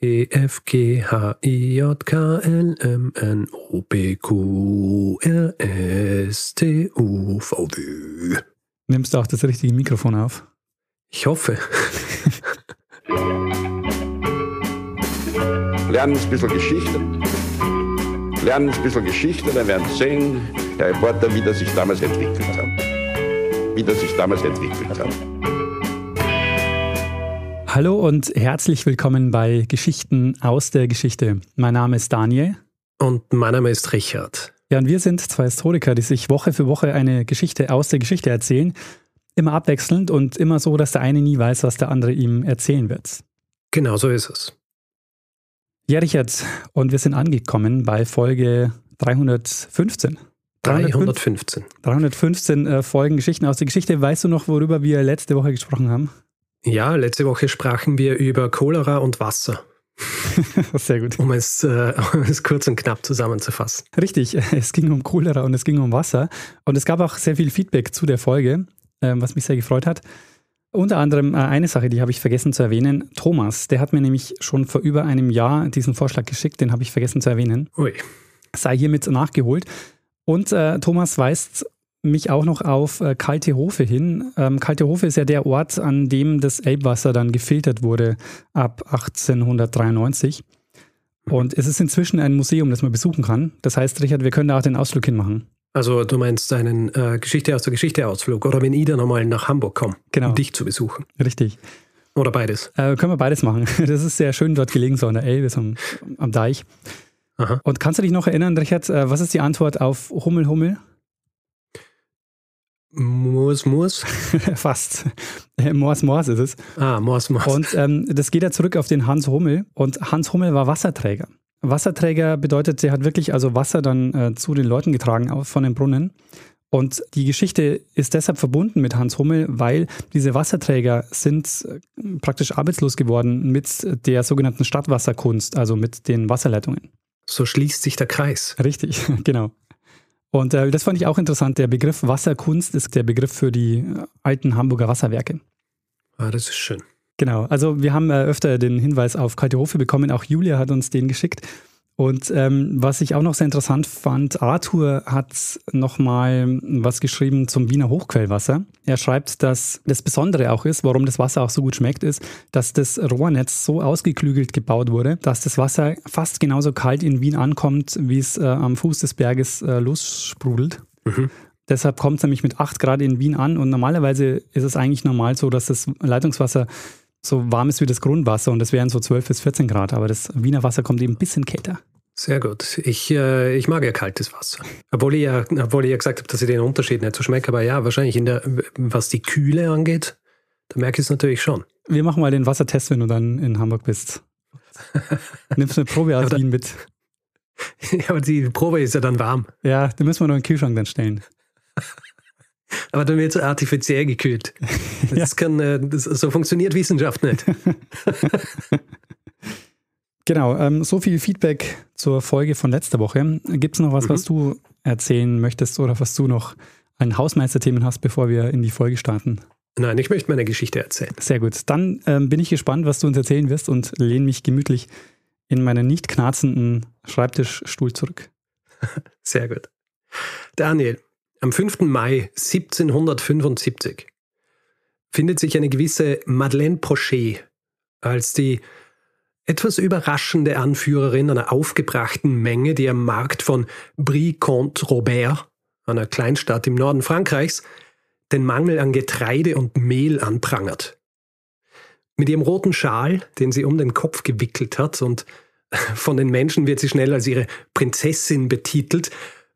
E F G H I J K L M N O P Q R S T U V W. Nimmst du auch das richtige Mikrofon auf? Ich hoffe. Lernen ein bisschen Geschichte. Lernen ein bisschen Geschichte, dann werden Sie sehen, der Reporter, wie das sich damals entwickelt hat. Wie das sich damals entwickelt hat. Hallo und herzlich willkommen bei Geschichten aus der Geschichte. Mein Name ist Daniel. Und mein Name ist Richard. Ja, und wir sind zwei Historiker, die sich Woche für Woche eine Geschichte aus der Geschichte erzählen. Immer abwechselnd und immer so, dass der eine nie weiß, was der andere ihm erzählen wird. Genau so ist es. Ja, Richard, und wir sind angekommen bei Folge 315. 315. 315 äh, Folgen Geschichten aus der Geschichte. Weißt du noch, worüber wir letzte Woche gesprochen haben? Ja, letzte Woche sprachen wir über Cholera und Wasser. Sehr gut. Um es, äh, um es kurz und knapp zusammenzufassen. Richtig, es ging um Cholera und es ging um Wasser. Und es gab auch sehr viel Feedback zu der Folge, äh, was mich sehr gefreut hat. Unter anderem äh, eine Sache, die habe ich vergessen zu erwähnen. Thomas, der hat mir nämlich schon vor über einem Jahr diesen Vorschlag geschickt, den habe ich vergessen zu erwähnen. Ui. Sei hiermit nachgeholt. Und äh, Thomas weist mich auch noch auf äh, Kalte Hofe hin. Ähm, Kalte Hofe ist ja der Ort, an dem das Elbwasser dann gefiltert wurde ab 1893. Mhm. Und es ist inzwischen ein Museum, das man besuchen kann. Das heißt, Richard, wir können da auch den Ausflug hinmachen. Also du meinst einen äh, Geschichte aus der Geschichte Ausflug oder wenn ich dann nochmal nach Hamburg komme, Genau. um dich zu besuchen. Richtig. Oder beides. Äh, können wir beides machen. Das ist sehr schön dort gelegen, so an der Elbe, so am, am Deich. Aha. Und kannst du dich noch erinnern, Richard, äh, was ist die Antwort auf Hummel Hummel? Muss, muss. Fast. Äh, Mors Mors ist es. Ah, muss, muss. Und ähm, das geht ja zurück auf den Hans Hummel. Und Hans Hummel war Wasserträger. Wasserträger bedeutet, er hat wirklich also Wasser dann äh, zu den Leuten getragen von den Brunnen. Und die Geschichte ist deshalb verbunden mit Hans Hummel, weil diese Wasserträger sind äh, praktisch arbeitslos geworden mit der sogenannten Stadtwasserkunst, also mit den Wasserleitungen. so schließt sich der Kreis. Richtig, genau. Und äh, das fand ich auch interessant. Der Begriff Wasserkunst ist der Begriff für die äh, alten Hamburger Wasserwerke. Ah, das ist schön. Genau, also wir haben äh, öfter den Hinweis auf Kalte Hofe bekommen, auch Julia hat uns den geschickt. Und ähm, was ich auch noch sehr interessant fand, Arthur hat nochmal was geschrieben zum Wiener Hochquellwasser. Er schreibt, dass das Besondere auch ist, warum das Wasser auch so gut schmeckt, ist, dass das Rohrnetz so ausgeklügelt gebaut wurde, dass das Wasser fast genauso kalt in Wien ankommt, wie es äh, am Fuß des Berges äh, lossprudelt. Mhm. Deshalb kommt es nämlich mit 8 Grad in Wien an und normalerweise ist es eigentlich normal so, dass das Leitungswasser so warm ist wie das Grundwasser und das wären so 12 bis 14 Grad, aber das Wiener Wasser kommt eben ein bisschen kälter. Sehr gut. Ich, äh, ich mag ja kaltes Wasser. Obwohl ich ja, obwohl ich ja gesagt habe, dass ich den Unterschied nicht so schmecke, aber ja, wahrscheinlich in der, was die Kühle angeht, da merke ich es natürlich schon. Wir machen mal den Wassertest, wenn du dann in Hamburg bist. Nimmst eine Probe aus Wien mit. Ja, aber die Probe ist ja dann warm. Ja, den müssen wir noch in den Kühlschrank dann stellen. Aber dann wird es artifiziell gekühlt. Das kann, äh, das, so funktioniert Wissenschaft nicht. Genau, ähm, so viel Feedback zur Folge von letzter Woche. Gibt es noch was, Mhm. was du erzählen möchtest oder was du noch an Hausmeisterthemen hast, bevor wir in die Folge starten? Nein, ich möchte meine Geschichte erzählen. Sehr gut. Dann ähm, bin ich gespannt, was du uns erzählen wirst und lehne mich gemütlich in meinen nicht knarzenden Schreibtischstuhl zurück. Sehr gut. Daniel, am 5. Mai 1775 findet sich eine gewisse Madeleine Pochet als die etwas überraschende Anführerin einer aufgebrachten Menge, die am Markt von Brie-Comte-Robert, einer Kleinstadt im Norden Frankreichs, den Mangel an Getreide und Mehl anprangert. Mit ihrem roten Schal, den sie um den Kopf gewickelt hat und von den Menschen wird sie schnell als ihre Prinzessin betitelt,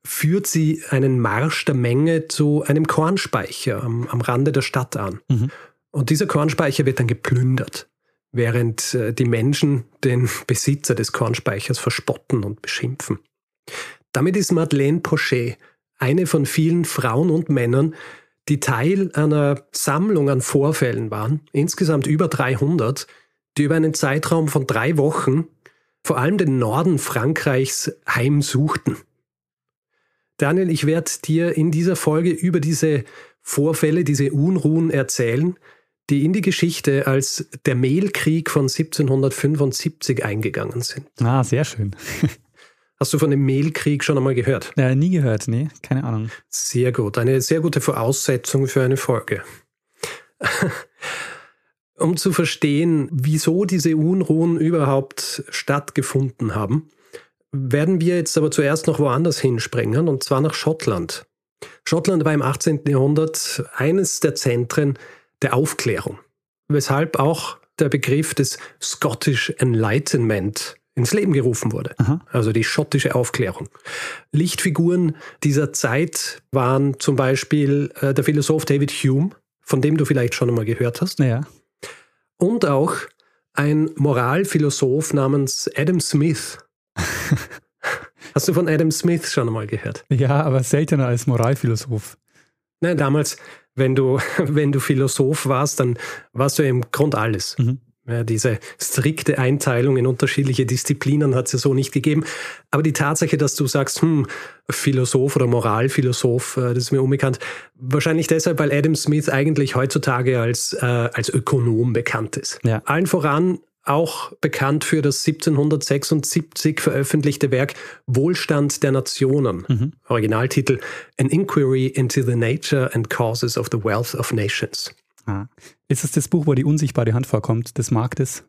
führt sie einen Marsch der Menge zu einem Kornspeicher am, am Rande der Stadt an. Mhm. Und dieser Kornspeicher wird dann geplündert, während äh, die Menschen den Besitzer des Kornspeichers verspotten und beschimpfen. Damit ist Madeleine Pochet eine von vielen Frauen und Männern, die Teil einer Sammlung an Vorfällen waren, insgesamt über 300, die über einen Zeitraum von drei Wochen vor allem den Norden Frankreichs heimsuchten. Daniel, ich werde dir in dieser Folge über diese Vorfälle, diese Unruhen erzählen, die in die Geschichte als der Mehlkrieg von 1775 eingegangen sind. Ah, sehr schön. Hast du von dem Mehlkrieg schon einmal gehört? Ja, nie gehört, nee, keine Ahnung. Sehr gut, eine sehr gute Voraussetzung für eine Folge. um zu verstehen, wieso diese Unruhen überhaupt stattgefunden haben, werden wir jetzt aber zuerst noch woanders hinspringen, und zwar nach Schottland. Schottland war im 18. Jahrhundert eines der Zentren der Aufklärung, weshalb auch der Begriff des Scottish Enlightenment ins Leben gerufen wurde. Aha. Also die schottische Aufklärung. Lichtfiguren dieser Zeit waren zum Beispiel äh, der Philosoph David Hume, von dem du vielleicht schon einmal gehört hast. Ja. Und auch ein Moralphilosoph namens Adam Smith. Hast du von Adam Smith schon einmal gehört? Ja, aber seltener als Moralphilosoph. Nein, damals, wenn du, wenn du Philosoph warst, dann warst du im Grund alles. Mhm. Ja, diese strikte Einteilung in unterschiedliche Disziplinen hat es ja so nicht gegeben. Aber die Tatsache, dass du sagst, hm, Philosoph oder Moralphilosoph, äh, das ist mir unbekannt, wahrscheinlich deshalb, weil Adam Smith eigentlich heutzutage als, äh, als Ökonom bekannt ist. Ja. Allen voran auch bekannt für das 1776 veröffentlichte Werk Wohlstand der Nationen. Mhm. Originaltitel An Inquiry into the Nature and Causes of the Wealth of Nations. Ah. Ist es das Buch, wo die unsichtbare Hand vorkommt, des Marktes?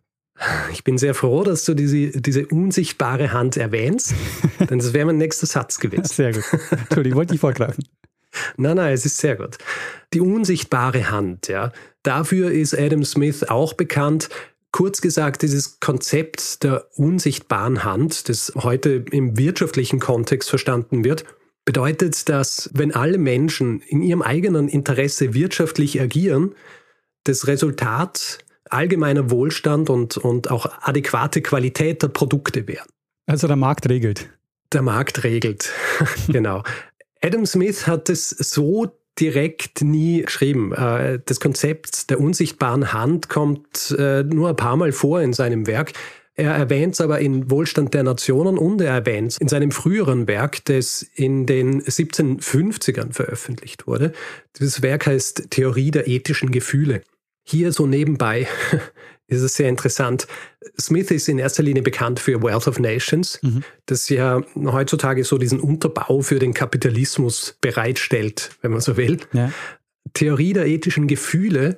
Ich bin sehr froh, dass du diese, diese unsichtbare Hand erwähnst, denn das wäre mein nächster Satz gewesen. Sehr gut. Entschuldigung, wollte ich vorgreifen. Nein, nein, es ist sehr gut. Die unsichtbare Hand, ja. Dafür ist Adam Smith auch bekannt. Kurz gesagt, dieses Konzept der unsichtbaren Hand, das heute im wirtschaftlichen Kontext verstanden wird, bedeutet, dass wenn alle Menschen in ihrem eigenen Interesse wirtschaftlich agieren, das Resultat allgemeiner Wohlstand und, und auch adäquate Qualität der Produkte wären. Also der Markt regelt. Der Markt regelt, genau. Adam Smith hat es so direkt nie geschrieben. Äh, das Konzept der unsichtbaren Hand kommt äh, nur ein paar Mal vor in seinem Werk. Er erwähnt es aber in Wohlstand der Nationen und er erwähnt es in seinem früheren Werk, das in den 1750ern veröffentlicht wurde. Dieses Werk heißt Theorie der ethischen Gefühle. Hier so nebenbei ist es sehr interessant. Smith ist in erster Linie bekannt für Wealth of Nations, mhm. das ja heutzutage so diesen Unterbau für den Kapitalismus bereitstellt, wenn man so will. Ja. Theorie der ethischen Gefühle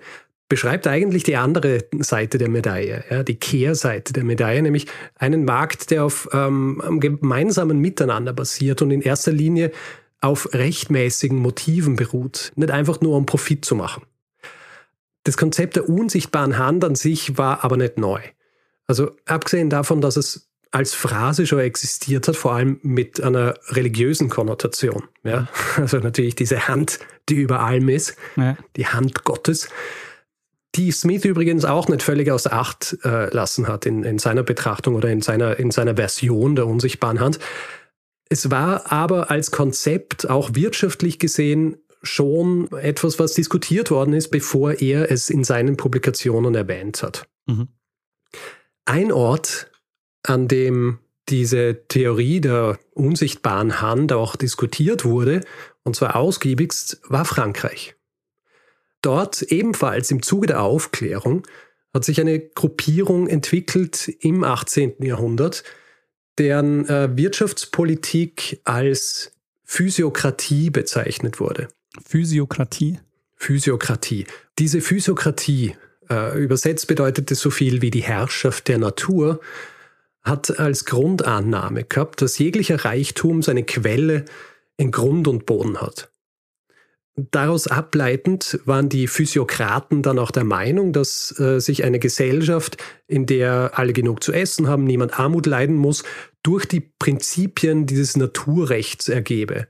beschreibt eigentlich die andere Seite der Medaille, ja, die Kehrseite der Medaille, nämlich einen Markt, der auf ähm, gemeinsamen Miteinander basiert und in erster Linie auf rechtmäßigen Motiven beruht, nicht einfach nur um Profit zu machen. Das Konzept der unsichtbaren Hand an sich war aber nicht neu. Also abgesehen davon, dass es als Phrase schon existiert hat, vor allem mit einer religiösen Konnotation. Ja? Also natürlich diese Hand, die über allem ist, ja. die Hand Gottes die Smith übrigens auch nicht völlig außer Acht äh, lassen hat in, in seiner Betrachtung oder in seiner, in seiner Version der unsichtbaren Hand. Es war aber als Konzept auch wirtschaftlich gesehen schon etwas, was diskutiert worden ist, bevor er es in seinen Publikationen erwähnt hat. Mhm. Ein Ort, an dem diese Theorie der unsichtbaren Hand auch diskutiert wurde, und zwar ausgiebigst, war Frankreich. Dort ebenfalls im Zuge der Aufklärung hat sich eine Gruppierung entwickelt im 18. Jahrhundert, deren äh, Wirtschaftspolitik als Physiokratie bezeichnet wurde. Physiokratie? Physiokratie. Diese Physiokratie, äh, übersetzt bedeutet es so viel wie die Herrschaft der Natur, hat als Grundannahme gehabt, dass jeglicher Reichtum seine Quelle in Grund und Boden hat. Daraus ableitend waren die Physiokraten dann auch der Meinung, dass äh, sich eine Gesellschaft, in der alle genug zu essen haben, niemand Armut leiden muss, durch die Prinzipien dieses Naturrechts ergebe.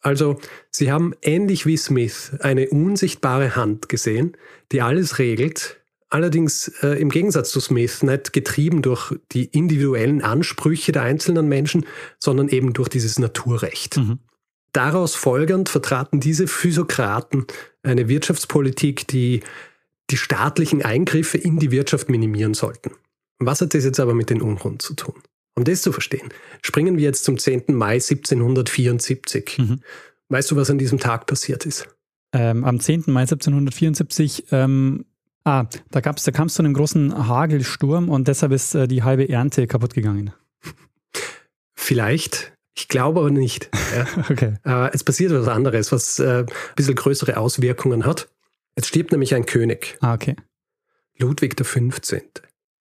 Also sie haben ähnlich wie Smith eine unsichtbare Hand gesehen, die alles regelt, allerdings äh, im Gegensatz zu Smith nicht getrieben durch die individuellen Ansprüche der einzelnen Menschen, sondern eben durch dieses Naturrecht. Mhm. Daraus folgend vertraten diese Physiokraten eine Wirtschaftspolitik, die die staatlichen Eingriffe in die Wirtschaft minimieren sollten. Was hat das jetzt aber mit den Unruhen zu tun? Um das zu verstehen, springen wir jetzt zum 10. Mai 1774. Mhm. Weißt du, was an diesem Tag passiert ist? Ähm, am 10. Mai 1774 ähm, Ah, da, gab's, da kam es zu einem großen Hagelsturm und deshalb ist äh, die halbe Ernte kaputt gegangen. Vielleicht. Ich glaube aber nicht. Ja. Okay. Äh, es passiert was anderes, was äh, ein bisschen größere Auswirkungen hat. Jetzt stirbt nämlich ein König, Ah, okay. Ludwig XV.,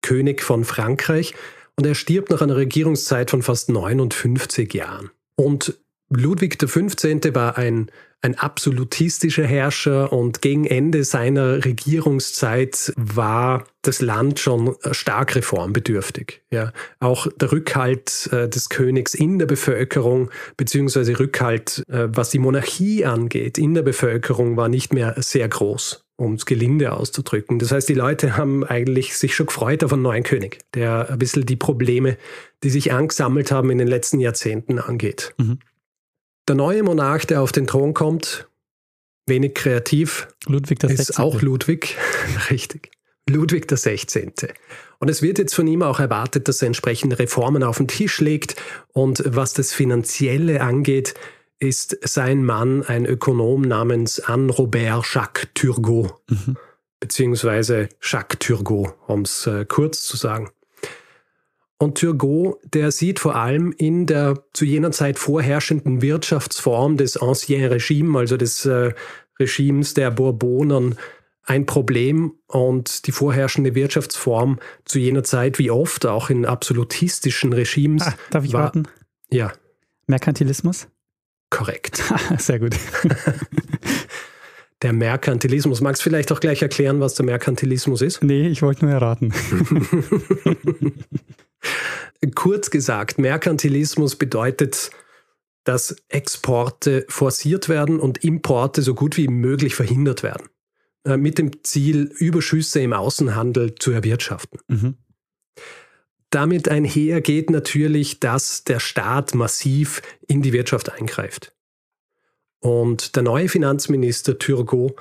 König von Frankreich, und er stirbt nach einer Regierungszeit von fast 59 Jahren. Und Ludwig XV. war ein, ein absolutistischer Herrscher und gegen Ende seiner Regierungszeit war das Land schon stark reformbedürftig. Ja. Auch der Rückhalt äh, des Königs in der Bevölkerung, beziehungsweise Rückhalt, äh, was die Monarchie angeht, in der Bevölkerung war nicht mehr sehr groß um es gelinde auszudrücken. Das heißt, die Leute haben eigentlich sich schon gefreut auf einen neuen König, der ein bisschen die Probleme, die sich angesammelt haben in den letzten Jahrzehnten angeht. Mhm. Der neue Monarch, der auf den Thron kommt, wenig kreativ, Ludwig das ist auch Ludwig, richtig. Ludwig der 16. Und es wird jetzt von ihm auch erwartet, dass er entsprechende Reformen auf den Tisch legt. Und was das Finanzielle angeht, ist sein Mann ein Ökonom namens Anne-Robert Jacques Turgot, Mhm. beziehungsweise Jacques Turgot, um es äh, kurz zu sagen. Und Turgot, der sieht vor allem in der zu jener Zeit vorherrschenden Wirtschaftsform des Ancien Regime, also des äh, Regimes der Bourbonen, ein Problem und die vorherrschende Wirtschaftsform zu jener Zeit, wie oft auch in absolutistischen Regimes, Ah, darf ich war, raten? ja, Merkantilismus? Korrekt. Sehr gut. Der Merkantilismus. Magst du vielleicht auch gleich erklären, was der Merkantilismus ist? Nee, ich wollte nur erraten. Kurz gesagt, Merkantilismus bedeutet, dass Exporte forciert werden und Importe so gut wie möglich verhindert werden. Äh, Mit dem Ziel, Überschüsse im Außenhandel zu erwirtschaften. Mhm. Damit einher geht natürlich, dass der Staat massiv in die Wirtschaft eingreift. Und der neue Finanzminister Turgot,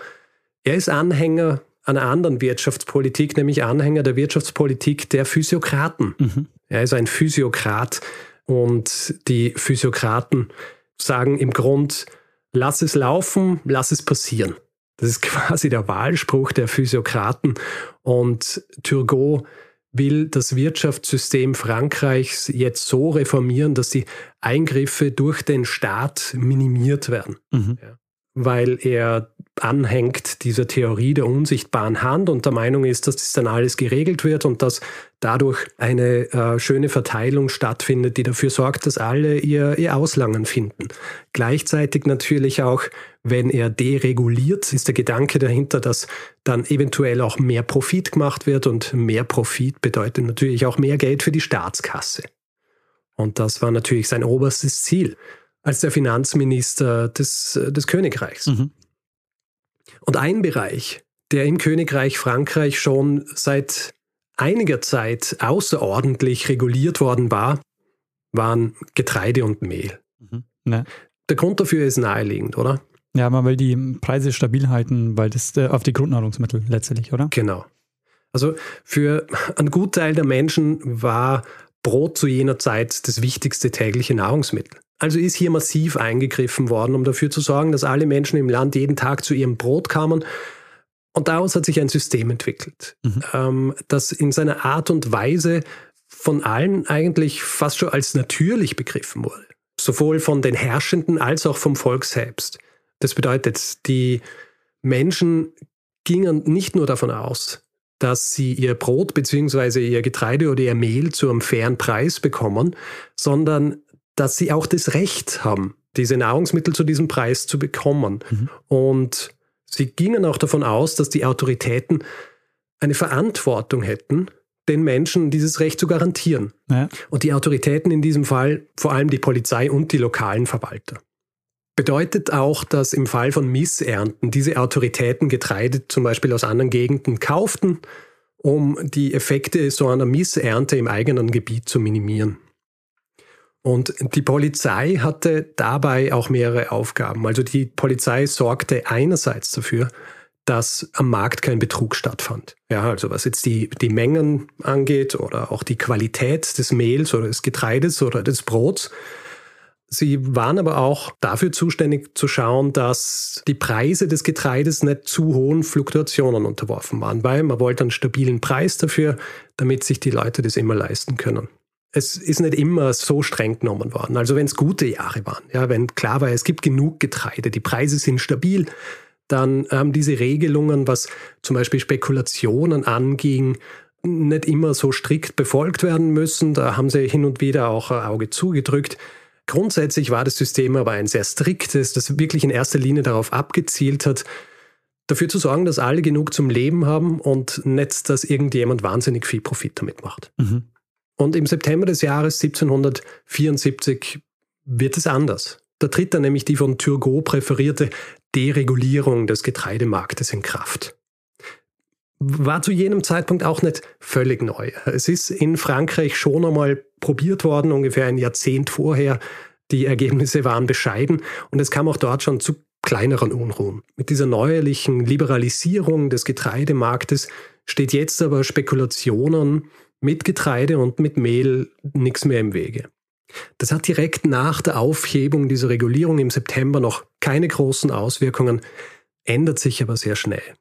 er ist Anhänger einer anderen Wirtschaftspolitik, nämlich Anhänger der Wirtschaftspolitik der Physiokraten. Mhm. Er ist ein Physiokrat und die Physiokraten sagen im Grund, lass es laufen, lass es passieren. Das ist quasi der Wahlspruch der Physiokraten und Turgot will das Wirtschaftssystem Frankreichs jetzt so reformieren, dass die Eingriffe durch den Staat minimiert werden Mhm. weil er anhängt dieser Theorie der unsichtbaren Hand und der Meinung ist, dass das dann alles geregelt wird und dass dadurch eine äh, schöne Verteilung stattfindet, die dafür sorgt, dass alle ihr, ihr Auslangen finden. Gleichzeitig natürlich auch, wenn er dereguliert, ist der Gedanke dahinter, dass dann eventuell auch mehr Profit gemacht wird und mehr Profit bedeutet natürlich auch mehr Geld für die Staatskasse. Und das war natürlich sein oberstes Ziel als der Finanzminister des, des Königreichs. Mhm. Und ein Bereich, der im Königreich Frankreich schon seit einiger Zeit außerordentlich reguliert worden war, waren Getreide und Mehl. Mhm. Ne. Der Grund dafür ist naheliegend, oder? Ja, man will die Preise stabil halten, weil das äh, auf die Grundnahrungsmittel letztendlich, oder? Genau. Also für einen Gutteil der Menschen war Brot zu jener Zeit das wichtigste tägliche Nahrungsmittel. Also ist hier massiv eingegriffen worden, um dafür zu sorgen, dass alle Menschen im Land jeden Tag zu ihrem Brot kamen. Und daraus hat sich ein System entwickelt, Mhm. ähm, das in seiner Art und Weise von allen eigentlich fast schon als natürlich begriffen wurde. Sowohl von den Herrschenden als auch vom Volk selbst. Das bedeutet, die Menschen gingen nicht nur davon aus, dass sie ihr Brot bzw. ihr Getreide oder ihr Mehl zu einem fairen Preis bekommen, sondern dass sie auch das Recht haben, diese Nahrungsmittel zu diesem Preis zu bekommen. Mhm. Und sie gingen auch davon aus, dass die Autoritäten eine Verantwortung hätten, den Menschen dieses Recht zu garantieren. Ja. Und die Autoritäten in diesem Fall vor allem die Polizei und die lokalen Verwalter. Bedeutet auch, dass im Fall von Missernten diese Autoritäten Getreide zum Beispiel aus anderen Gegenden kauften, um die Effekte so einer Missernte im eigenen Gebiet zu minimieren. Und die Polizei hatte dabei auch mehrere Aufgaben. Also die Polizei sorgte einerseits dafür, dass am Markt kein Betrug stattfand. Ja, also was jetzt die, die Mengen angeht oder auch die Qualität des Mehls oder des Getreides oder des Brots. Sie waren aber auch dafür zuständig zu schauen, dass die Preise des Getreides nicht zu hohen Fluktuationen unterworfen waren, weil man wollte einen stabilen Preis dafür, damit sich die Leute das immer leisten können. Es ist nicht immer so streng genommen worden. Also wenn es gute Jahre waren, ja, wenn klar war, es gibt genug Getreide, die Preise sind stabil, dann haben diese Regelungen, was zum Beispiel Spekulationen anging, nicht immer so strikt befolgt werden müssen. Da haben sie hin und wieder auch ein Auge zugedrückt. Grundsätzlich war das System aber ein sehr striktes, das wirklich in erster Linie darauf abgezielt hat, dafür zu sorgen, dass alle genug zum Leben haben und nicht, dass irgendjemand wahnsinnig viel Profit damit macht. Mhm. Und im September des Jahres 1774 wird es anders. Da tritt dann nämlich die von Turgot präferierte Deregulierung des Getreidemarktes in Kraft. War zu jenem Zeitpunkt auch nicht völlig neu. Es ist in Frankreich schon einmal probiert worden, ungefähr ein Jahrzehnt vorher. Die Ergebnisse waren bescheiden und es kam auch dort schon zu kleineren Unruhen. Mit dieser neuerlichen Liberalisierung des Getreidemarktes steht jetzt aber Spekulationen mit Getreide und mit Mehl nichts mehr im Wege. Das hat direkt nach der Aufhebung dieser Regulierung im September noch keine großen Auswirkungen, ändert sich aber sehr schnell.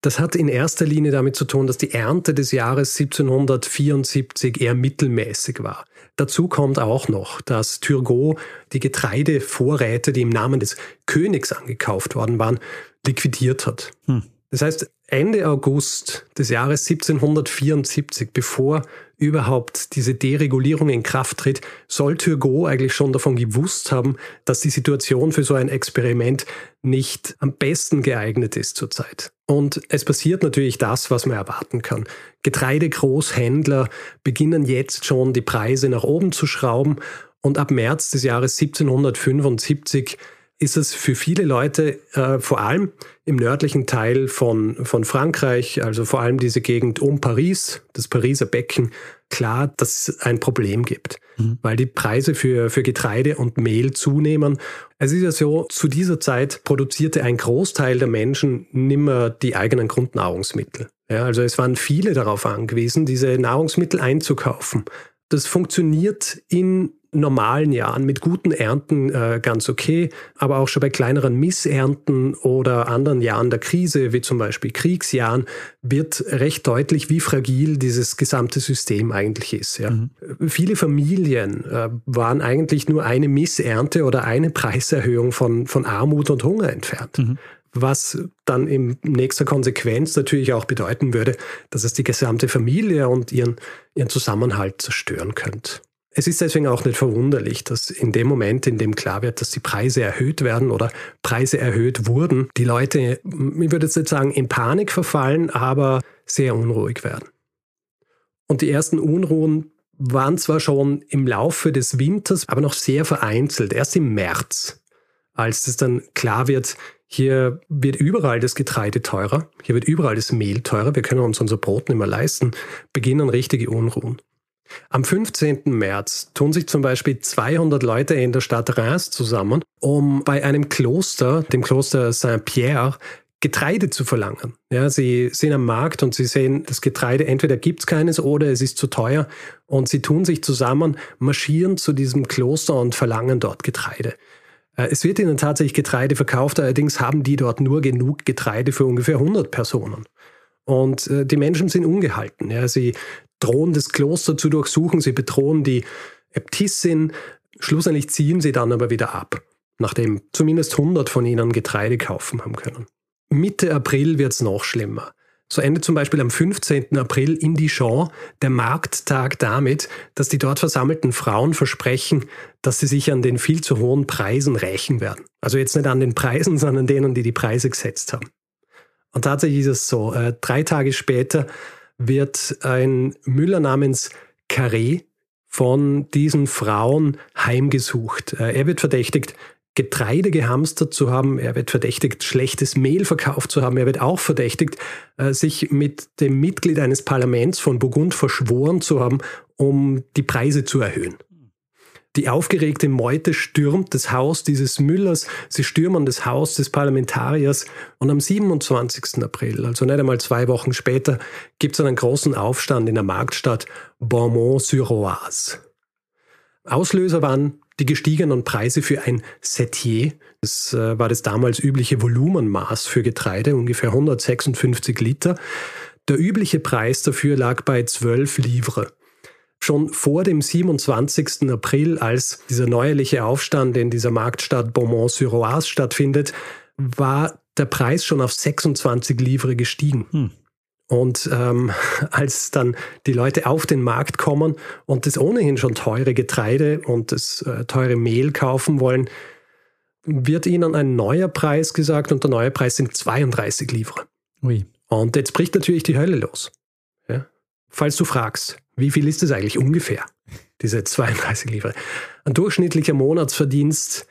Das hat in erster Linie damit zu tun, dass die Ernte des Jahres 1774 eher mittelmäßig war. Dazu kommt auch noch, dass Turgot die Getreidevorräte, die im Namen des Königs angekauft worden waren, liquidiert hat. Hm. Das heißt, Ende August des Jahres 1774, bevor überhaupt diese Deregulierung in Kraft tritt, soll Turgot eigentlich schon davon gewusst haben, dass die Situation für so ein Experiment nicht am besten geeignet ist zurzeit. Und es passiert natürlich das, was man erwarten kann. Getreidegroßhändler beginnen jetzt schon die Preise nach oben zu schrauben und ab März des Jahres 1775 ist es für viele Leute, äh, vor allem im nördlichen Teil von, von Frankreich, also vor allem diese Gegend um Paris, das Pariser Becken, klar, dass es ein Problem gibt, mhm. weil die Preise für, für Getreide und Mehl zunehmen. Es ist ja so, zu dieser Zeit produzierte ein Großteil der Menschen nimmer die eigenen Grundnahrungsmittel. Ja, also es waren viele darauf angewiesen, diese Nahrungsmittel einzukaufen. Das funktioniert in normalen Jahren mit guten Ernten äh, ganz okay, aber auch schon bei kleineren Missernten oder anderen Jahren der Krise, wie zum Beispiel Kriegsjahren, wird recht deutlich, wie fragil dieses gesamte System eigentlich ist. Ja. Mhm. Viele Familien äh, waren eigentlich nur eine Missernte oder eine Preiserhöhung von, von Armut und Hunger entfernt. Mhm was dann in nächster Konsequenz natürlich auch bedeuten würde, dass es die gesamte Familie und ihren, ihren Zusammenhalt zerstören könnte. Es ist deswegen auch nicht verwunderlich, dass in dem Moment, in dem klar wird, dass die Preise erhöht werden oder Preise erhöht wurden, die Leute, ich würde jetzt nicht sagen, in Panik verfallen, aber sehr unruhig werden. Und die ersten Unruhen waren zwar schon im Laufe des Winters, aber noch sehr vereinzelt. Erst im März, als es dann klar wird, hier wird überall das Getreide teurer, hier wird überall das Mehl teurer, wir können uns unser Brot nicht mehr leisten, beginnen richtige Unruhen. Am 15. März tun sich zum Beispiel 200 Leute in der Stadt Reims zusammen, um bei einem Kloster, dem Kloster Saint-Pierre, Getreide zu verlangen. Ja, sie sind am Markt und sie sehen, das Getreide, entweder gibt es keines oder es ist zu teuer und sie tun sich zusammen, marschieren zu diesem Kloster und verlangen dort Getreide. Äh, es wird ihnen tatsächlich Getreide verkauft, allerdings haben die dort nur genug Getreide für ungefähr 100 Personen. Und äh, die Menschen sind ungehalten. Ja. Sie drohen das Kloster zu durchsuchen, sie bedrohen die Äbtissin, schlussendlich ziehen sie dann aber wieder ab, nachdem zumindest 100 von ihnen Getreide kaufen haben können. Mitte April wird es noch schlimmer. So endet zum Beispiel am 15. April in Dijon der Markttag damit, dass die dort versammelten Frauen versprechen, dass sie sich an den viel zu hohen Preisen rächen werden. Also jetzt nicht an den Preisen, sondern denen, die die Preise gesetzt haben. Und tatsächlich ist es so, äh, drei Tage später wird ein Müller namens Carré von diesen Frauen heimgesucht. Äh, er wird verdächtigt, Getreide gehamstert zu haben, er wird verdächtigt, schlechtes Mehl verkauft zu haben, er wird auch verdächtigt, äh, sich mit dem Mitglied eines Parlaments von Burgund verschworen zu haben, um die Preise zu erhöhen. Die aufgeregte Meute stürmt das Haus dieses Müllers, sie stürmen das Haus des Parlamentariers und am 27. April, also nicht einmal zwei Wochen später, gibt es einen großen Aufstand in der Marktstadt Beaumont-sur-Oise. Auslöser waren die gestiegenen Preise für ein Setier. Das äh, war das damals übliche Volumenmaß für Getreide, ungefähr 156 Liter. Der übliche Preis dafür lag bei 12 Livre. Schon vor dem 27. April, als dieser neuerliche Aufstand in dieser Marktstadt Beaumont-sur-Oise stattfindet, war der Preis schon auf 26 Livre gestiegen. Hm. Und ähm, als dann die Leute auf den Markt kommen und das ohnehin schon teure Getreide und das äh, teure Mehl kaufen wollen, wird ihnen ein neuer Preis gesagt und der neue Preis sind 32 Livre. Ui. Und jetzt bricht natürlich die Hölle los. Ja? Falls du fragst, wie viel ist es eigentlich ungefähr, diese 32 Livre? Ein durchschnittlicher Monatsverdienst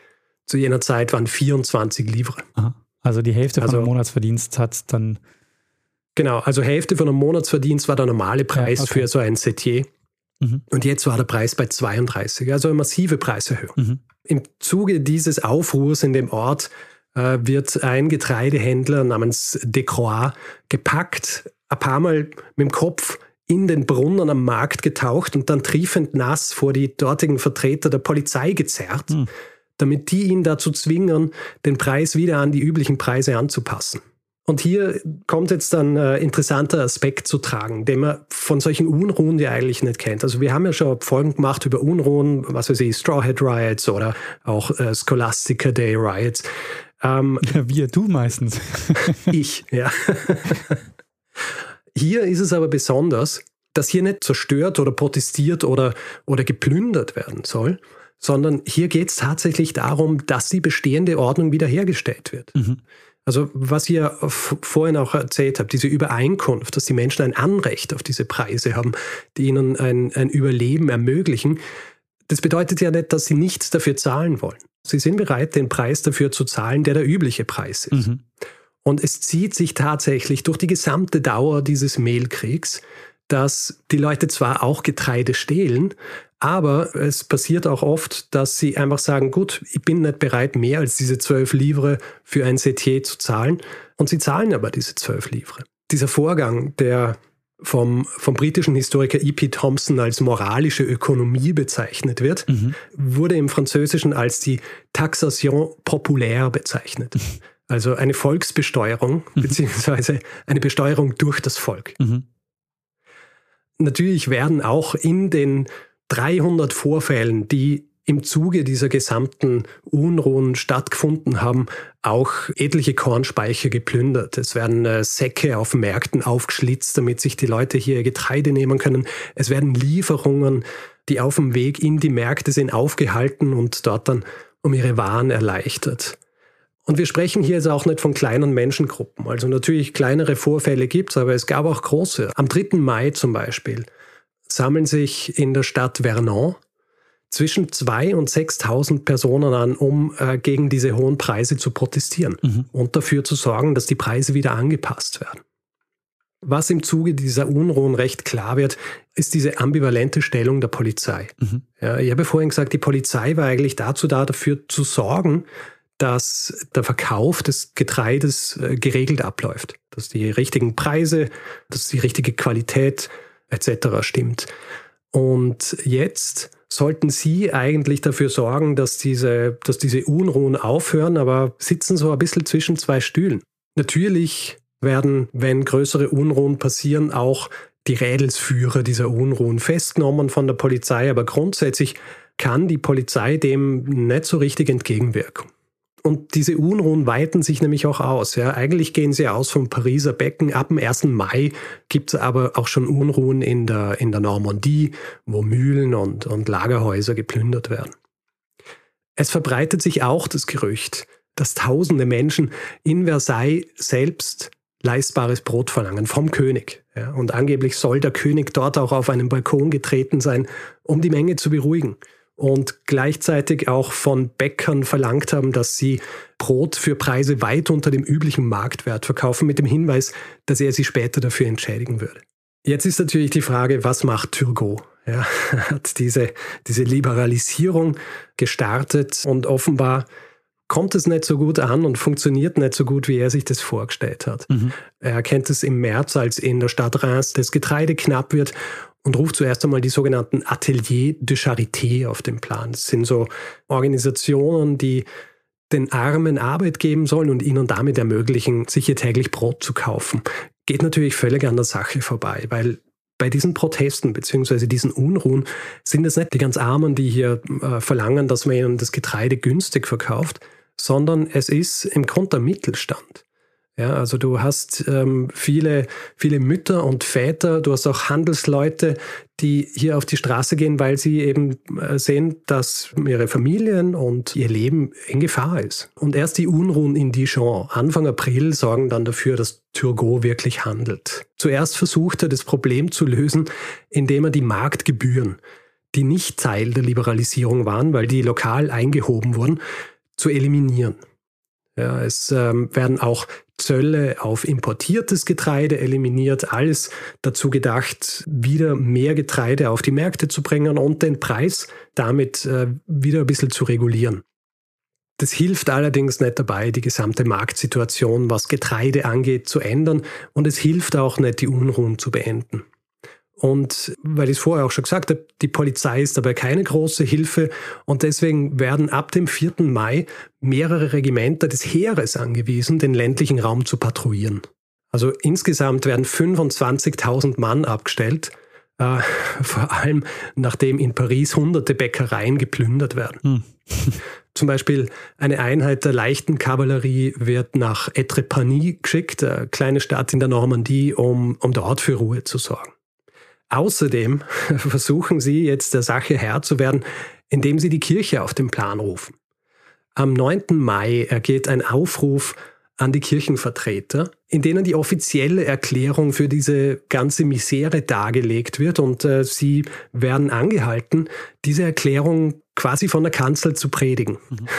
zu jener Zeit waren 24 Livre. Aha. Also die Hälfte also, von einem Monatsverdienst hat dann. Genau, also Hälfte von einem Monatsverdienst war der normale Preis ja, okay. für so ein Setier. Mhm. Und jetzt war der Preis bei 32, also eine massive Preiserhöhung. Mhm. Im Zuge dieses Aufruhrs in dem Ort äh, wird ein Getreidehändler namens Decroix gepackt, ein paar Mal mit dem Kopf in den Brunnen am Markt getaucht und dann triefend nass vor die dortigen Vertreter der Polizei gezerrt, mhm. damit die ihn dazu zwingen, den Preis wieder an die üblichen Preise anzupassen. Und hier kommt jetzt ein äh, interessanter Aspekt zu tragen, den man von solchen Unruhen ja eigentlich nicht kennt. Also wir haben ja schon Folgen gemacht über Unruhen, was weiß ich, Straw Hat Riots oder auch äh, Scholastica Day Riots. Ähm, ja, wir, du meistens. ich, ja. Hier ist es aber besonders, dass hier nicht zerstört oder protestiert oder, oder geplündert werden soll, sondern hier geht es tatsächlich darum, dass die bestehende Ordnung wiederhergestellt wird. Mhm. Also was ihr vorhin auch erzählt habt, diese Übereinkunft, dass die Menschen ein Anrecht auf diese Preise haben, die ihnen ein, ein Überleben ermöglichen, das bedeutet ja nicht, dass sie nichts dafür zahlen wollen. Sie sind bereit, den Preis dafür zu zahlen, der der übliche Preis ist. Mhm. Und es zieht sich tatsächlich durch die gesamte Dauer dieses Mehlkriegs, dass die Leute zwar auch Getreide stehlen, aber es passiert auch oft, dass sie einfach sagen, gut, ich bin nicht bereit, mehr als diese zwölf Livre für ein Setier zu zahlen. Und sie zahlen aber diese zwölf Livre. Dieser Vorgang, der vom, vom britischen Historiker E.P. Thompson als moralische Ökonomie bezeichnet wird, mhm. wurde im Französischen als die Taxation populaire bezeichnet. Also eine Volksbesteuerung, mhm. beziehungsweise eine Besteuerung durch das Volk. Mhm. Natürlich werden auch in den 300 Vorfällen, die im Zuge dieser gesamten Unruhen stattgefunden haben, auch etliche Kornspeicher geplündert. Es werden äh, Säcke auf Märkten aufgeschlitzt, damit sich die Leute hier Getreide nehmen können. Es werden Lieferungen, die auf dem Weg in die Märkte sind, aufgehalten und dort dann um ihre Waren erleichtert. Und wir sprechen hier jetzt auch nicht von kleinen Menschengruppen. Also natürlich kleinere Vorfälle gibt es, aber es gab auch große. Am 3. Mai zum Beispiel sammeln sich in der Stadt Vernon zwischen 2.000 und 6.000 Personen an, um äh, gegen diese hohen Preise zu protestieren mhm. und dafür zu sorgen, dass die Preise wieder angepasst werden. Was im Zuge dieser Unruhen recht klar wird, ist diese ambivalente Stellung der Polizei. Mhm. Ja, ich habe vorhin gesagt, die Polizei war eigentlich dazu da, dafür zu sorgen, dass der Verkauf des Getreides äh, geregelt abläuft, dass die richtigen Preise, dass die richtige Qualität etc. stimmt. Und jetzt sollten Sie eigentlich dafür sorgen, dass diese, dass diese Unruhen aufhören, aber sitzen so ein bisschen zwischen zwei Stühlen. Natürlich werden, wenn größere Unruhen passieren, auch die Rädelsführer dieser Unruhen festgenommen von der Polizei, aber grundsätzlich kann die Polizei dem nicht so richtig entgegenwirken. Und diese Unruhen weiten sich nämlich auch aus. Ja. Eigentlich gehen sie aus vom Pariser Becken. Ab dem 1. Mai gibt es aber auch schon Unruhen in der, in der Normandie, wo Mühlen und, und Lagerhäuser geplündert werden. Es verbreitet sich auch das Gerücht, dass tausende Menschen in Versailles selbst leistbares Brot verlangen vom König. Ja. Und angeblich soll der König dort auch auf einen Balkon getreten sein, um die Menge zu beruhigen und gleichzeitig auch von Bäckern verlangt haben, dass sie Brot für Preise weit unter dem üblichen Marktwert verkaufen, mit dem Hinweis, dass er sie später dafür entschädigen würde. Jetzt ist natürlich die Frage, was macht Turgot? Ja, hat diese, diese Liberalisierung gestartet und offenbar kommt es nicht so gut an und funktioniert nicht so gut, wie er sich das vorgestellt hat. Mhm. Er erkennt es im März, als in der Stadt Reims das Getreide knapp wird und ruft zuerst einmal die sogenannten Atelier de Charité auf den Plan. Das sind so Organisationen, die den Armen Arbeit geben sollen und ihnen damit ermöglichen, sich ihr täglich Brot zu kaufen. Geht natürlich völlig an der Sache vorbei, weil bei diesen Protesten bzw. diesen Unruhen sind es nicht die ganz Armen, die hier äh, verlangen, dass man ihnen das Getreide günstig verkauft, sondern es ist im Grunde der Mittelstand. Ja, also du hast ähm, viele, viele Mütter und Väter, du hast auch Handelsleute, die hier auf die Straße gehen, weil sie eben äh, sehen, dass ihre Familien und ihr Leben in Gefahr ist. Und erst die Unruhen in Dijon Anfang April sorgen dann dafür, dass Turgot wirklich handelt. Zuerst versucht er, das Problem zu lösen, indem er die Marktgebühren, die nicht Teil der Liberalisierung waren, weil die lokal eingehoben wurden, zu eliminieren. Ja, es ähm, werden auch Zölle auf importiertes Getreide eliminiert, alles dazu gedacht, wieder mehr Getreide auf die Märkte zu bringen und den Preis damit äh, wieder ein bisschen zu regulieren. Das hilft allerdings nicht dabei, die gesamte Marktsituation, was Getreide angeht, zu ändern und es hilft auch nicht, die Unruhen zu beenden. Und weil ich es vorher auch schon gesagt habe, die Polizei ist dabei keine große Hilfe und deswegen werden ab dem 4. Mai mehrere Regimenter des Heeres angewiesen, den ländlichen Raum zu patrouillieren. Also insgesamt werden 25.000 Mann abgestellt, äh, vor allem nachdem in Paris hunderte Bäckereien geplündert werden. Hm. Zum Beispiel eine Einheit der leichten Kavallerie wird nach Etrepagny geschickt, eine kleine Stadt in der Normandie, um, um dort für Ruhe zu sorgen. Außerdem versuchen sie jetzt der Sache Herr zu werden, indem sie die Kirche auf den Plan rufen. Am 9. Mai ergeht ein Aufruf an die Kirchenvertreter, in denen die offizielle Erklärung für diese ganze Misere dargelegt wird und äh, sie werden angehalten, diese Erklärung quasi von der Kanzel zu predigen. Mhm.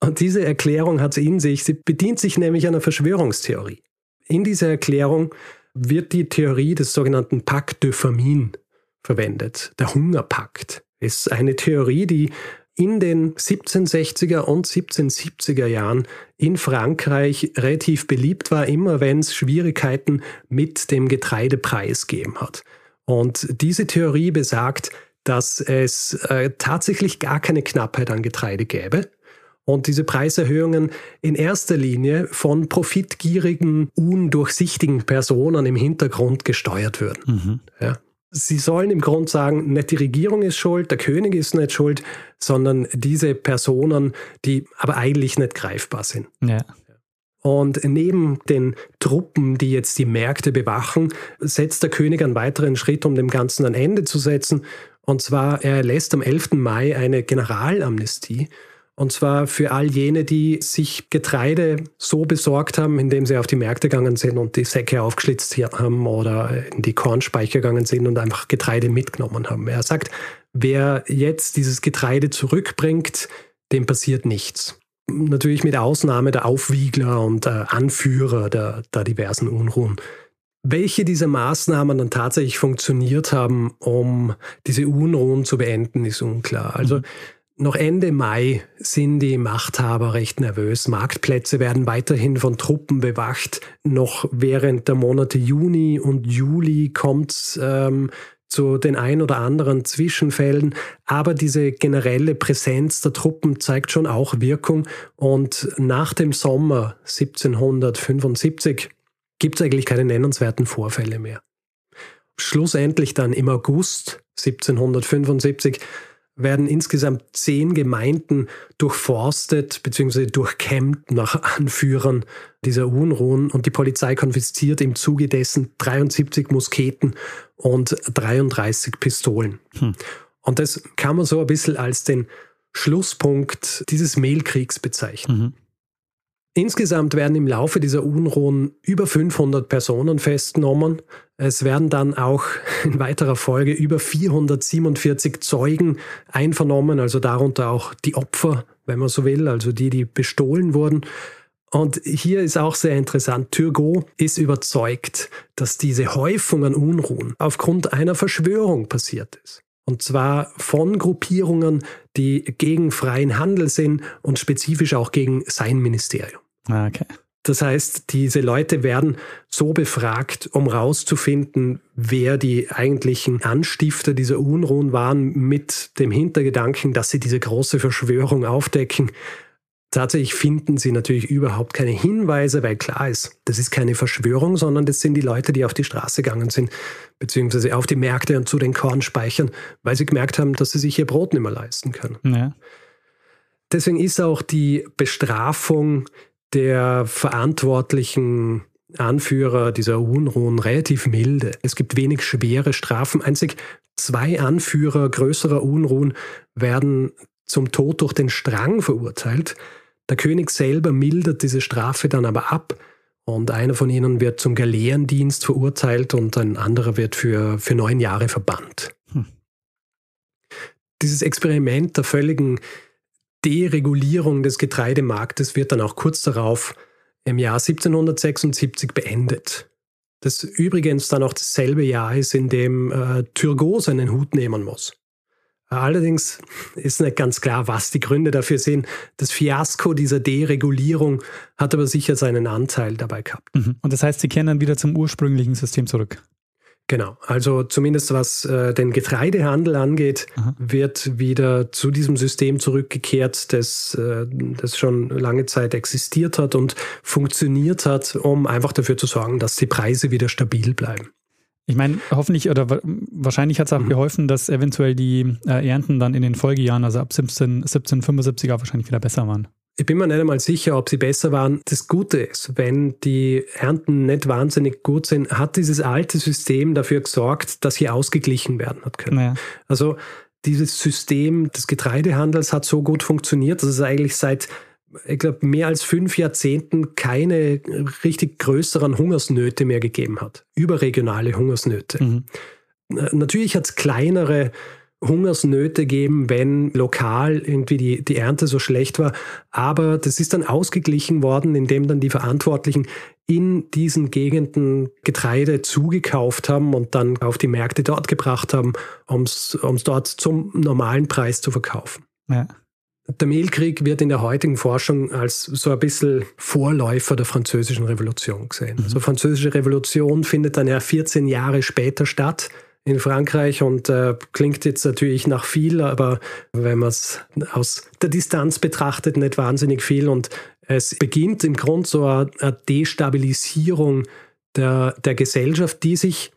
Und diese Erklärung hat in sich, sie bedient sich nämlich einer Verschwörungstheorie. In dieser Erklärung wird die Theorie des sogenannten Pacte de Famine verwendet. Der Hungerpakt ist eine Theorie, die in den 1760er und 1770er Jahren in Frankreich relativ beliebt war, immer wenn es Schwierigkeiten mit dem Getreidepreis gegeben hat. Und diese Theorie besagt, dass es äh, tatsächlich gar keine Knappheit an Getreide gäbe, und diese Preiserhöhungen in erster Linie von profitgierigen, undurchsichtigen Personen im Hintergrund gesteuert würden. Mhm. Ja. Sie sollen im Grunde sagen, nicht die Regierung ist schuld, der König ist nicht schuld, sondern diese Personen, die aber eigentlich nicht greifbar sind. Ja. Und neben den Truppen, die jetzt die Märkte bewachen, setzt der König einen weiteren Schritt, um dem Ganzen ein Ende zu setzen. Und zwar, er lässt am 11. Mai eine Generalamnestie und zwar für all jene, die sich Getreide so besorgt haben, indem sie auf die Märkte gegangen sind und die Säcke aufgeschlitzt haben oder in die Kornspeicher gegangen sind und einfach Getreide mitgenommen haben. Er sagt, wer jetzt dieses Getreide zurückbringt, dem passiert nichts. Natürlich mit Ausnahme der Aufwiegler und der Anführer der, der diversen Unruhen. Welche dieser Maßnahmen dann tatsächlich funktioniert haben, um diese Unruhen zu beenden, ist unklar. Also mhm. Noch Ende Mai sind die Machthaber recht nervös. Marktplätze werden weiterhin von Truppen bewacht. Noch während der Monate Juni und Juli kommt es ähm, zu den ein oder anderen Zwischenfällen. Aber diese generelle Präsenz der Truppen zeigt schon auch Wirkung. Und nach dem Sommer 1775 gibt es eigentlich keine nennenswerten Vorfälle mehr. Schlussendlich dann im August 1775 werden insgesamt zehn Gemeinden durchforstet bzw. durchkämmt nach Anführern dieser Unruhen und die Polizei konfisziert im Zuge dessen 73 Musketen und 33 Pistolen. Hm. Und das kann man so ein bisschen als den Schlusspunkt dieses Mehlkriegs bezeichnen. Mhm. Insgesamt werden im Laufe dieser Unruhen über 500 Personen festgenommen. Es werden dann auch in weiterer Folge über 447 Zeugen einvernommen, also darunter auch die Opfer, wenn man so will, also die, die bestohlen wurden. Und hier ist auch sehr interessant, Turgot ist überzeugt, dass diese Häufung an Unruhen aufgrund einer Verschwörung passiert ist. Und zwar von Gruppierungen, die gegen freien Handel sind und spezifisch auch gegen sein Ministerium. Ah, okay. Das heißt, diese Leute werden so befragt, um rauszufinden, wer die eigentlichen Anstifter dieser Unruhen waren, mit dem Hintergedanken, dass sie diese große Verschwörung aufdecken. Tatsächlich finden sie natürlich überhaupt keine Hinweise, weil klar ist, das ist keine Verschwörung, sondern das sind die Leute, die auf die Straße gegangen sind, beziehungsweise auf die Märkte und zu den Kornspeichern, weil sie gemerkt haben, dass sie sich ihr Brot nicht mehr leisten können. Ja. Deswegen ist auch die Bestrafung der verantwortlichen Anführer dieser Unruhen relativ milde. Es gibt wenig schwere Strafen. Einzig zwei Anführer größerer Unruhen werden zum Tod durch den Strang verurteilt. Der König selber mildert diese Strafe dann aber ab und einer von ihnen wird zum Galeerendienst verurteilt und ein anderer wird für, für neun Jahre verbannt. Hm. Dieses Experiment der völligen Deregulierung des Getreidemarktes wird dann auch kurz darauf im Jahr 1776 beendet. Das übrigens dann auch dasselbe Jahr ist, in dem äh, Turgot seinen Hut nehmen muss. Allerdings ist nicht ganz klar, was die Gründe dafür sind. Das Fiasko dieser Deregulierung hat aber sicher seinen Anteil dabei gehabt. Mhm. Und das heißt, Sie kehren dann wieder zum ursprünglichen System zurück? Genau, also zumindest was äh, den Getreidehandel angeht, Aha. wird wieder zu diesem System zurückgekehrt, das, äh, das schon lange Zeit existiert hat und funktioniert hat, um einfach dafür zu sorgen, dass die Preise wieder stabil bleiben. Ich meine, hoffentlich oder wahrscheinlich hat es auch mhm. geholfen, dass eventuell die äh, Ernten dann in den Folgejahren, also ab 17, 1775 auch wahrscheinlich wieder besser waren. Ich bin mir nicht einmal sicher, ob sie besser waren. Das Gute ist, wenn die Ernten nicht wahnsinnig gut sind, hat dieses alte System dafür gesorgt, dass hier ausgeglichen werden hat können. Naja. Also dieses System des Getreidehandels hat so gut funktioniert, dass es eigentlich seit, ich glaube, mehr als fünf Jahrzehnten keine richtig größeren Hungersnöte mehr gegeben hat. Überregionale Hungersnöte. Mhm. Natürlich hat es kleinere Hungersnöte geben, wenn lokal irgendwie die, die Ernte so schlecht war. Aber das ist dann ausgeglichen worden, indem dann die Verantwortlichen in diesen Gegenden Getreide zugekauft haben und dann auf die Märkte dort gebracht haben, um es dort zum normalen Preis zu verkaufen. Ja. Der Mehlkrieg wird in der heutigen Forschung als so ein bisschen Vorläufer der Französischen Revolution gesehen. Mhm. Also Französische Revolution findet dann ja 14 Jahre später statt in Frankreich und äh, klingt jetzt natürlich nach viel, aber wenn man es aus der Distanz betrachtet, nicht wahnsinnig viel. Und es beginnt im Grunde so eine, Destabilisierung der, der Gesellschaft, die sich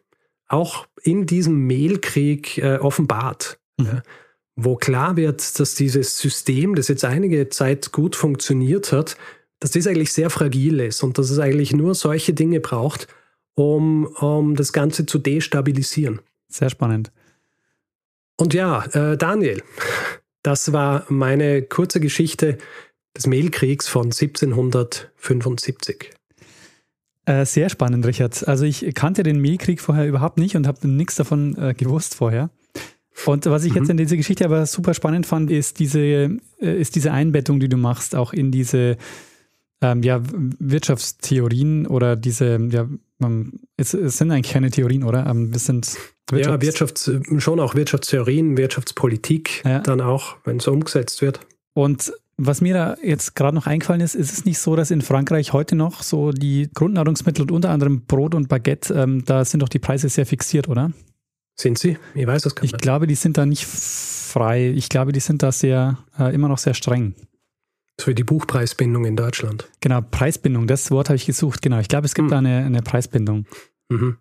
auch in diesem Mehlkrieg äh, offenbart. Mhm. Wo klar wird, dass dieses System, das jetzt einige Zeit gut funktioniert hat, dass das eigentlich sehr fragil ist und dass es eigentlich nur solche Dinge braucht, um, um das Ganze zu destabilisieren. Sehr spannend. Und ja, äh, Daniel, das war meine kurze Geschichte des Mehlkriegs von 1775. Äh, sehr spannend, Richard. Also ich kannte den Mehlkrieg vorher überhaupt nicht und habe nichts davon äh, gewusst vorher. Und was ich mhm. jetzt in dieser Geschichte aber super spannend fand, ist diese, äh, ist diese Einbettung, die du machst, auch in diese ähm, ja, Wirtschaftstheorien oder diese, ja, es, es, sind eigentlich keine Theorien, oder? Ähm, es sind Wirtschafts ja, Wirtschafts-, schon auch Wirtschaftstheorien, Wirtschaftspolitik ja. dann auch, wenn es umgesetzt wird. Und was mir da jetzt gerade noch eingefallen ist, ist es nicht so, dass in Frankreich heute noch so die Grundnahrungsmittel und unter anderem Brot und Baguette, ähm, da sind doch die Preise sehr fixiert, oder? Sind sie? Ich weiß das gar nicht. Ich glaube, die sind da nicht frei. Ich glaube, die sind da sehr, äh, immer noch sehr streng. So wie die Buchpreisbindung in Deutschland. Genau, Preisbindung, das Wort habe ich gesucht, genau. Ich glaube, es gibt hm. da eine, eine Preisbindung. Mhm.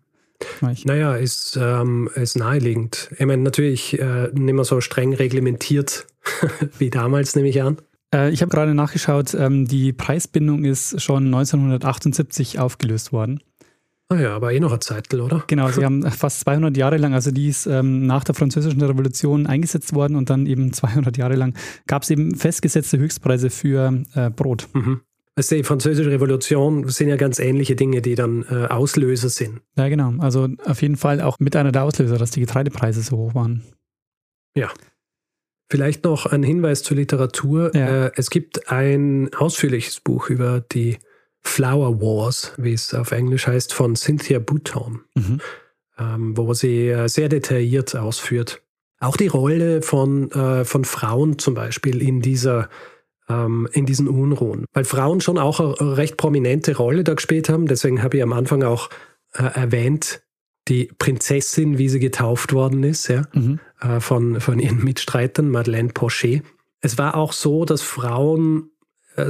Naja, ist, ähm, ist naheliegend. Ich meine, natürlich äh, nicht mehr so streng reglementiert wie damals, nehme ich an. Äh, ich habe gerade nachgeschaut, ähm, die Preisbindung ist schon 1978 aufgelöst worden. Ah ja, aber eh noch ein Zeitl, oder? Genau, sie haben fast 200 Jahre lang, also die ist ähm, nach der Französischen Revolution eingesetzt worden und dann eben 200 Jahre lang gab es eben festgesetzte Höchstpreise für äh, Brot. Mhm. Also die Französische Revolution sind ja ganz ähnliche Dinge, die dann äh, Auslöser sind. Ja, genau. Also auf jeden Fall auch mit einer der Auslöser, dass die Getreidepreise so hoch waren. Ja. Vielleicht noch ein Hinweis zur Literatur. Ja. Äh, es gibt ein ausführliches Buch über die Flower Wars, wie es auf Englisch heißt, von Cynthia Bouton, mhm. ähm, wo sie äh, sehr detailliert ausführt. Auch die Rolle von, äh, von Frauen zum Beispiel in dieser ähm, in diesen Unruhen, weil Frauen schon auch eine recht prominente Rolle da gespielt haben. Deswegen habe ich am Anfang auch äh, erwähnt, die Prinzessin, wie sie getauft worden ist, ja, mhm. äh, von, von ihren Mitstreitern, Madeleine Pochet. Es war auch so, dass Frauen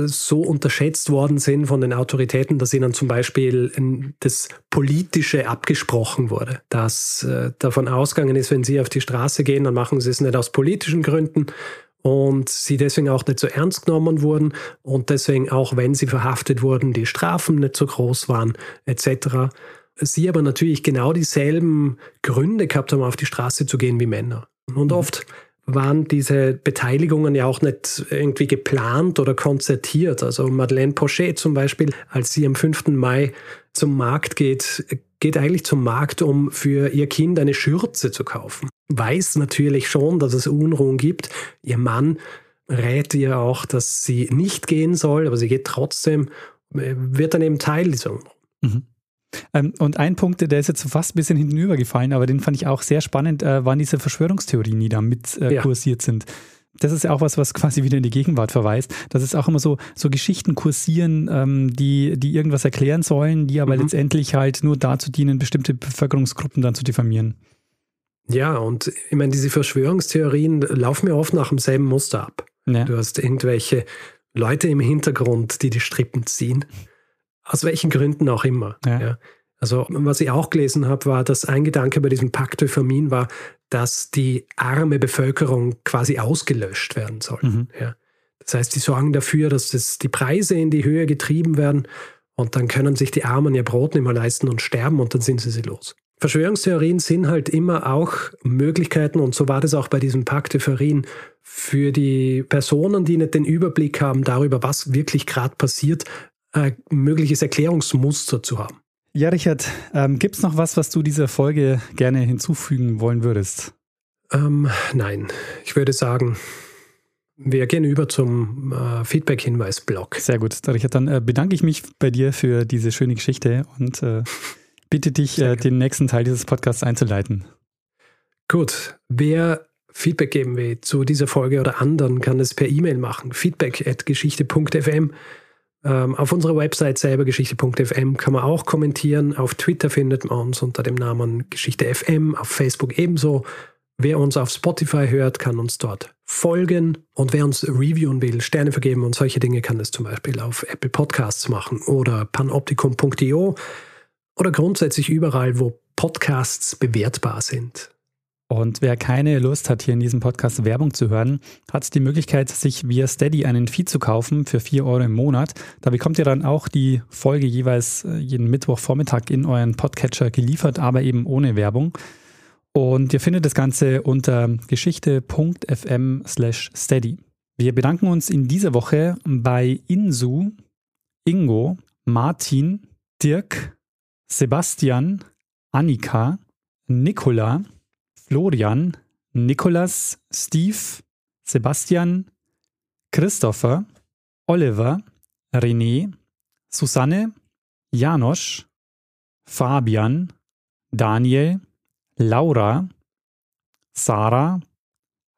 so unterschätzt worden sind von den Autoritäten, dass ihnen zum Beispiel das Politische abgesprochen wurde. Dass äh, davon ausgegangen ist, wenn sie auf die Straße gehen, dann machen sie es nicht aus politischen Gründen und sie deswegen auch nicht so ernst genommen wurden und deswegen auch, wenn sie verhaftet wurden, die Strafen nicht so groß waren etc. Sie aber natürlich genau dieselben Gründe gehabt haben, auf die Straße zu gehen wie Männer. Und mhm. oft waren diese Beteiligungen ja auch nicht irgendwie geplant oder konzertiert. Also Madeleine Pochet zum Beispiel, als sie am 5. Mai zum Markt geht, geht eigentlich zum Markt, um für ihr Kind eine Schürze zu kaufen. Weiß natürlich schon, dass es Unruhen gibt. Ihr Mann rät ihr auch, dass sie nicht gehen soll, aber sie geht trotzdem, äh, wird dann eben Teil dieser Unruhen. Mhm. Ähm, und ein Punkt, der ist jetzt fast ein bisschen hintenübergefallen, aber den fand ich auch sehr spannend, äh, waren diese Verschwörungstheorien, die da mit äh, ja. kursiert sind. Das ist ja auch was, was quasi wieder in die Gegenwart verweist. Dass es auch immer so, so Geschichten kursieren, ähm, die, die irgendwas erklären sollen, die aber mhm. letztendlich halt nur dazu dienen, bestimmte Bevölkerungsgruppen dann zu diffamieren. Ja, und ich meine, diese Verschwörungstheorien laufen mir oft nach demselben Muster ab. Ja. Du hast irgendwelche Leute im Hintergrund, die die Strippen ziehen. Aus welchen Gründen auch immer. Ja. ja. Also, was ich auch gelesen habe, war, dass ein Gedanke bei diesem Pakt de Famine war, dass die arme Bevölkerung quasi ausgelöscht werden soll. Mhm. Ja. Das heißt, die sorgen dafür, dass das, die Preise in die Höhe getrieben werden und dann können sich die Armen ihr Brot nicht mehr leisten und sterben und dann sind sie sie los. Verschwörungstheorien sind halt immer auch Möglichkeiten, und so war das auch bei diesem Pakt de Famine, für die Personen, die nicht den Überblick haben darüber, was wirklich gerade passiert, ein mögliches Erklärungsmuster zu haben. Ja, Richard, ähm, gibt es noch was, was du dieser Folge gerne hinzufügen wollen würdest? Ähm, nein, ich würde sagen, wir gehen über zum äh, Feedback-Hinweis-Blog. Sehr gut, Richard. Dann äh, bedanke ich mich bei dir für diese schöne Geschichte und äh, bitte dich, äh, den nächsten Teil dieses Podcasts einzuleiten. Gut, wer Feedback geben will zu dieser Folge oder anderen, kann es per E-Mail machen. Feedback at geschichte.fm. Ähm, auf unserer Website selber geschichte.fm kann man auch kommentieren. Auf Twitter findet man uns unter dem Namen Geschichte FM, auf Facebook ebenso. Wer uns auf Spotify hört, kann uns dort folgen. Und wer uns reviewen will, Sterne vergeben und solche Dinge, kann das zum Beispiel auf Apple Podcasts machen oder panoptikum.io oder grundsätzlich überall, wo Podcasts bewertbar sind. Und wer keine Lust hat, hier in diesem Podcast Werbung zu hören, hat die Möglichkeit, sich via Steady einen Feed zu kaufen für 4 Euro im Monat. Da bekommt ihr dann auch die Folge jeweils äh, jeden Mittwochvormittag in euren Podcatcher geliefert, aber eben ohne Werbung. Und ihr findet das Ganze unter geschichte.fm slash steady. Wir bedanken uns in dieser Woche bei Insu, Ingo, Martin, Dirk, Sebastian, Annika, Nicola, Florian, Nikolas, Steve, Sebastian, Christopher, Oliver, René, Susanne, Janosch, Fabian, Daniel, Laura, Sarah,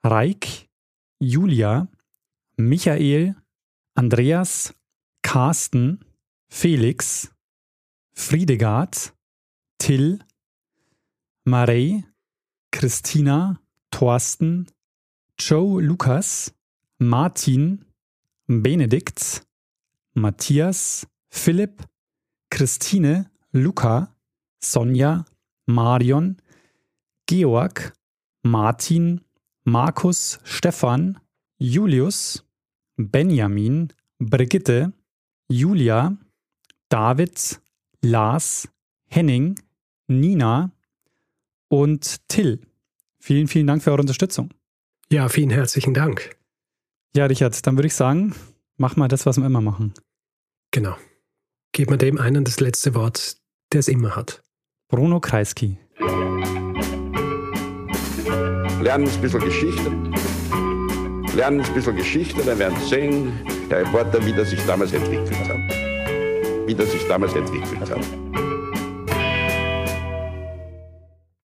Reik, Julia, Michael, Andreas, Carsten, Felix, Friedegard, Till, Marei, Christina, Thorsten, Joe Lukas, Martin, Benedikt, Matthias, Philipp, Christine, Luca, Sonja, Marion, Georg, Martin, Markus, Stefan, Julius, Benjamin, Brigitte, Julia, David, Lars, Henning, Nina, und Till. Vielen, vielen Dank für eure Unterstützung. Ja, vielen herzlichen Dank. Ja, Richard, dann würde ich sagen, mach mal das, was wir immer machen. Genau. Gib mir dem einen das letzte Wort, der es immer hat. Bruno Kreisky. Lernen ein bisschen Geschichte. Lernen ein bisschen Geschichte, dann werden Sie sehen, der Reporter, wie das sich damals entwickelt hat. Wie das sich damals entwickelt hat.